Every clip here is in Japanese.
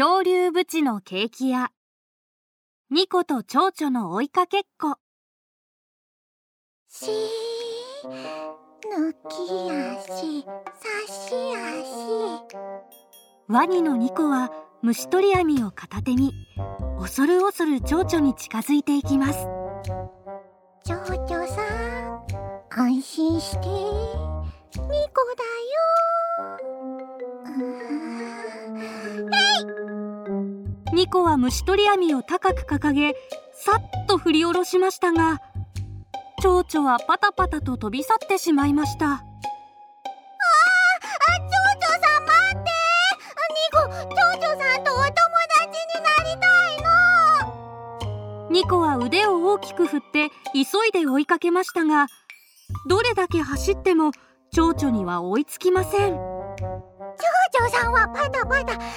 恐竜ブチのケーキ屋。ニコと蝶々の追いかけっこ。し抜き足差し足。ワニのニコは虫取り網を片手に恐る恐る蝶々に近づいていきます。蝶々さん安心して。ニコだよニコは虫取り網を高く掲げさっと振り下ろしましたが蝶々はパタパタと飛び去ってしまいました。ああ蝶々さん待って！ニコ蝶々さんとお友達になりたいの！ニコは腕を大きく振って急いで追いかけましたがどれだけ走っても蝶々には追いつきません。蝶々さんはパタパタニコは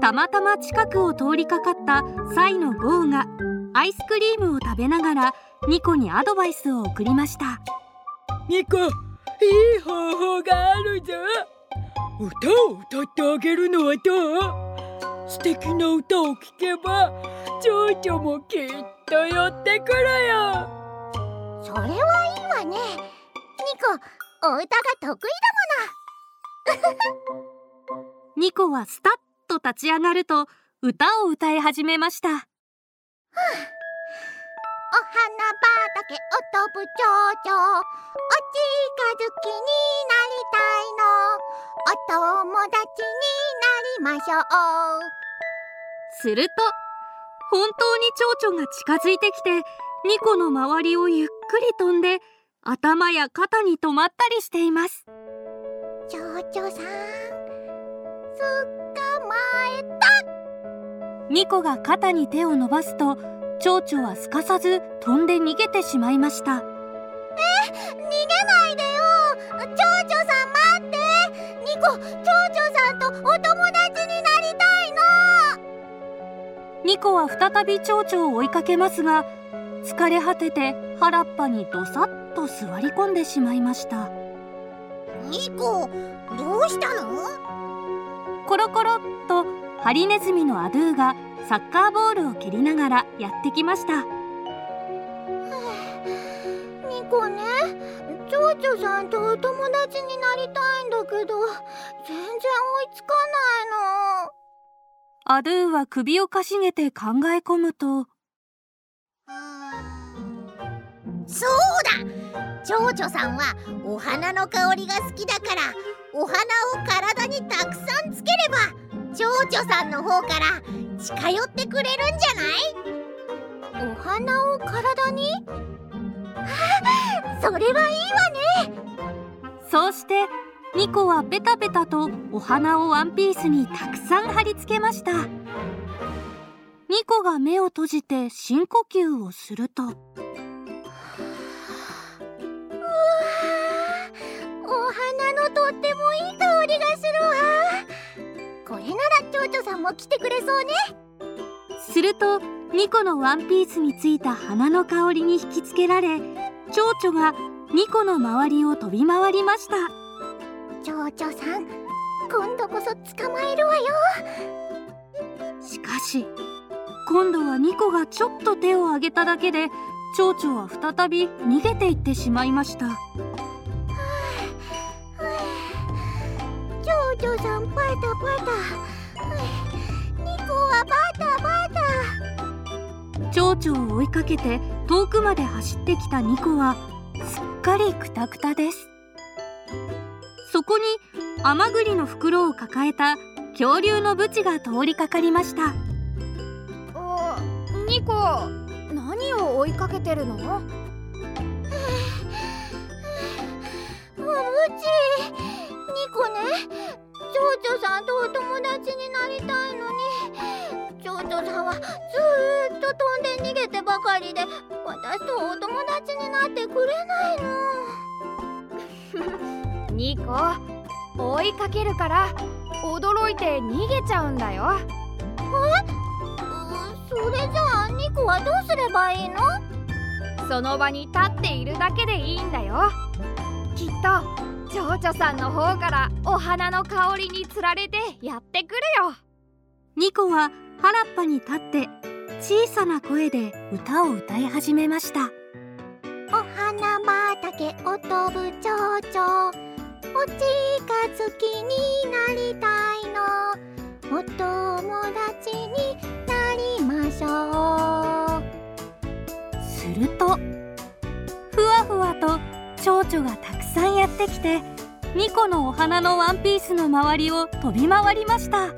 たまたま近くを通りかかったサイのゴーがアイスクリームを食べながらニコにアドバイスを送りました。ニコいい方法があるぞ。歌を歌ってあげるのはどう？素敵な歌を聴けば蝶々もきっと寄ってくるよ。それはいいわね。ニコお歌が得意だもの。ニコはスタッと立ち上がると歌を歌い始めました、はあ、お花畑を飛ぶ蝶々お近づきになりたいの。お友達になりましょう。すると本当に蝶々が近づいてきてニコの周りをゆっくり飛んで頭や肩に止まったりしています。蝶々さんニコが肩に手を伸ばすと蝶々はすかさず飛んで逃げてしまいました。え逃げないでよ。蝶々さん待って。ニコ蝶々さんとお友達になりたいの。ニコは再び蝶々を追いかけますが疲れ果てて原っぱにどさっと座り込んでしまいました。ニコどうしたの？コロコロっとハリネズミのアドゥがサッカーボールを蹴りながらやってきました。ニコね。蝶々さんとお友達になりたいんだけど全然追いつかないの。アドゥは首をかしげて考え込むとそうだ。蝶々さんはお花の香りが好きだからお花を体にたくさんつければ蝶々さんの方から近寄ってくれるんじゃない？お花を体に？それはいいわね。そうしてニコはペタペタとお花をワンピースにたくさん貼り付けました。ニコが目を閉じて深呼吸をすると。うわお花も来てくれそうね。するとニコのワンピースについた花の香りに引きつけられ蝶々がニコの周りを飛び回りました。蝶々さん今度こそ捕まえるわよ。しかし今度はニコがちょっと手を挙げただけで蝶々は再び逃げていってしまいました。蝶々さんパタパタはバタバタ蝶々を追いかけて遠くまで走ってきたニコはすっかりクタクタです。そこに甘栗の袋を抱えた恐竜のブチが通りかかりました。あニコ何を追いかけてるの？うちはずーっと飛んで逃げてばかりで私とお友達になってくれないの。ニコ追いかけるから驚いて逃げちゃうんだよ。それじゃあニコはどうすればいいの？その場に立っているだけでいいんだよ。きっと蝶々さんの方からお花の香りにつられてやってくるよ。ニコは原っぱに立って小さな声で歌を歌い始めました。お花畑を飛ぶ蝶々お近づきになりたいの。お友達になりましょう。するとふわふわと蝶々がたくさんやってきてニコのお花のワンピースの周りを飛び回りました。